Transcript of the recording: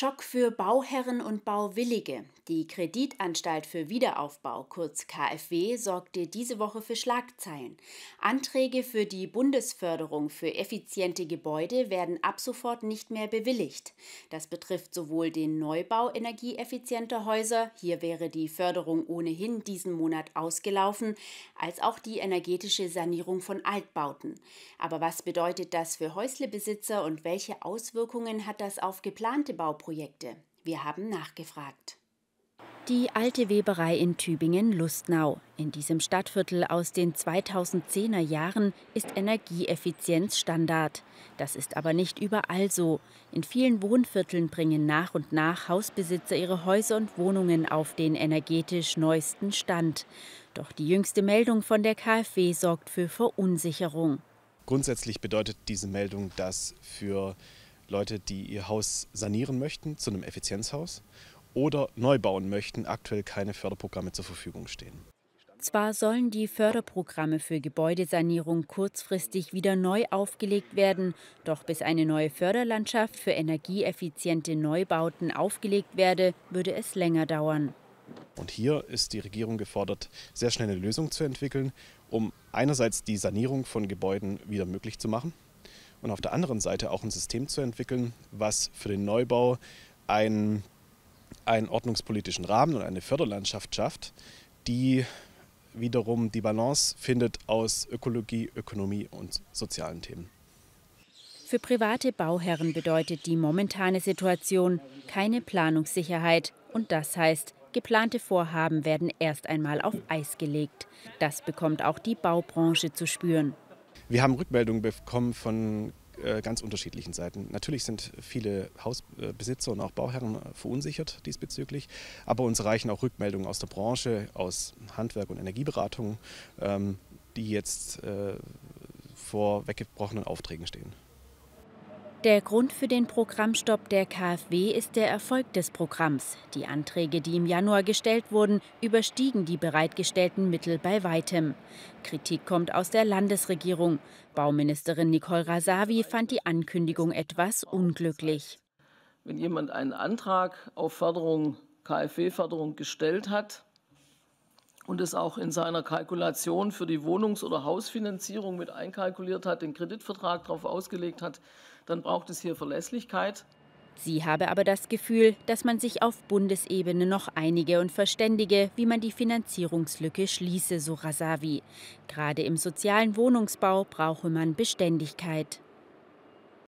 Schock für Bauherren und Bauwillige. Die Kreditanstalt für Wiederaufbau, kurz KfW, sorgte diese Woche für Schlagzeilen. Anträge für die Bundesförderung für effiziente Gebäude werden ab sofort nicht mehr bewilligt. Das betrifft sowohl den Neubau energieeffizienter Häuser, hier wäre die Förderung ohnehin diesen Monat ausgelaufen, als auch die energetische Sanierung von Altbauten. Aber was bedeutet das für Häuslebesitzer und welche Auswirkungen hat das auf geplante Bauprojekte? Wir haben nachgefragt. Die alte Weberei in Tübingen-Lustnau. In diesem Stadtviertel aus den 2010er Jahren ist Energieeffizienz Standard. Das ist aber nicht überall so. In vielen Wohnvierteln bringen nach und nach Hausbesitzer ihre Häuser und Wohnungen auf den energetisch neuesten Stand. Doch die jüngste Meldung von der KfW sorgt für Verunsicherung. Grundsätzlich bedeutet diese Meldung, dass für Leute, die ihr Haus sanieren möchten zu einem Effizienzhaus oder neu bauen möchten, aktuell keine Förderprogramme zur Verfügung stehen. Zwar sollen die Förderprogramme für Gebäudesanierung kurzfristig wieder neu aufgelegt werden, doch bis eine neue Förderlandschaft für energieeffiziente Neubauten aufgelegt werde, würde es länger dauern. Und hier ist die Regierung gefordert, sehr schnell eine Lösung zu entwickeln, um einerseits die Sanierung von Gebäuden wieder möglich zu machen und auf der anderen Seite auch ein System zu entwickeln, was für den Neubau ein einen ordnungspolitischen Rahmen und eine Förderlandschaft schafft, die wiederum die Balance findet aus Ökologie, Ökonomie und sozialen Themen. Für private Bauherren bedeutet die momentane Situation keine Planungssicherheit und das heißt, geplante Vorhaben werden erst einmal auf Eis gelegt. Das bekommt auch die Baubranche zu spüren. Wir haben Rückmeldungen bekommen von äh, ganz unterschiedlichen Seiten. Natürlich sind viele Hausbesitzer und auch Bauherren verunsichert diesbezüglich, aber uns erreichen auch Rückmeldungen aus der Branche, aus Handwerk und Energieberatung, ähm, die jetzt äh, vor weggebrochenen Aufträgen stehen. Der Grund für den Programmstopp der KfW ist der Erfolg des Programms. Die Anträge, die im Januar gestellt wurden, überstiegen die bereitgestellten Mittel bei weitem. Kritik kommt aus der Landesregierung. Bauministerin Nicole Rasavi fand die Ankündigung etwas unglücklich. Wenn jemand einen Antrag auf Förderung, KfW-Förderung gestellt hat, und es auch in seiner Kalkulation für die Wohnungs- oder Hausfinanzierung mit einkalkuliert hat, den Kreditvertrag darauf ausgelegt hat, dann braucht es hier Verlässlichkeit. Sie habe aber das Gefühl, dass man sich auf Bundesebene noch einige und verständige, wie man die Finanzierungslücke schließe, so Rasavi. Gerade im sozialen Wohnungsbau brauche man Beständigkeit.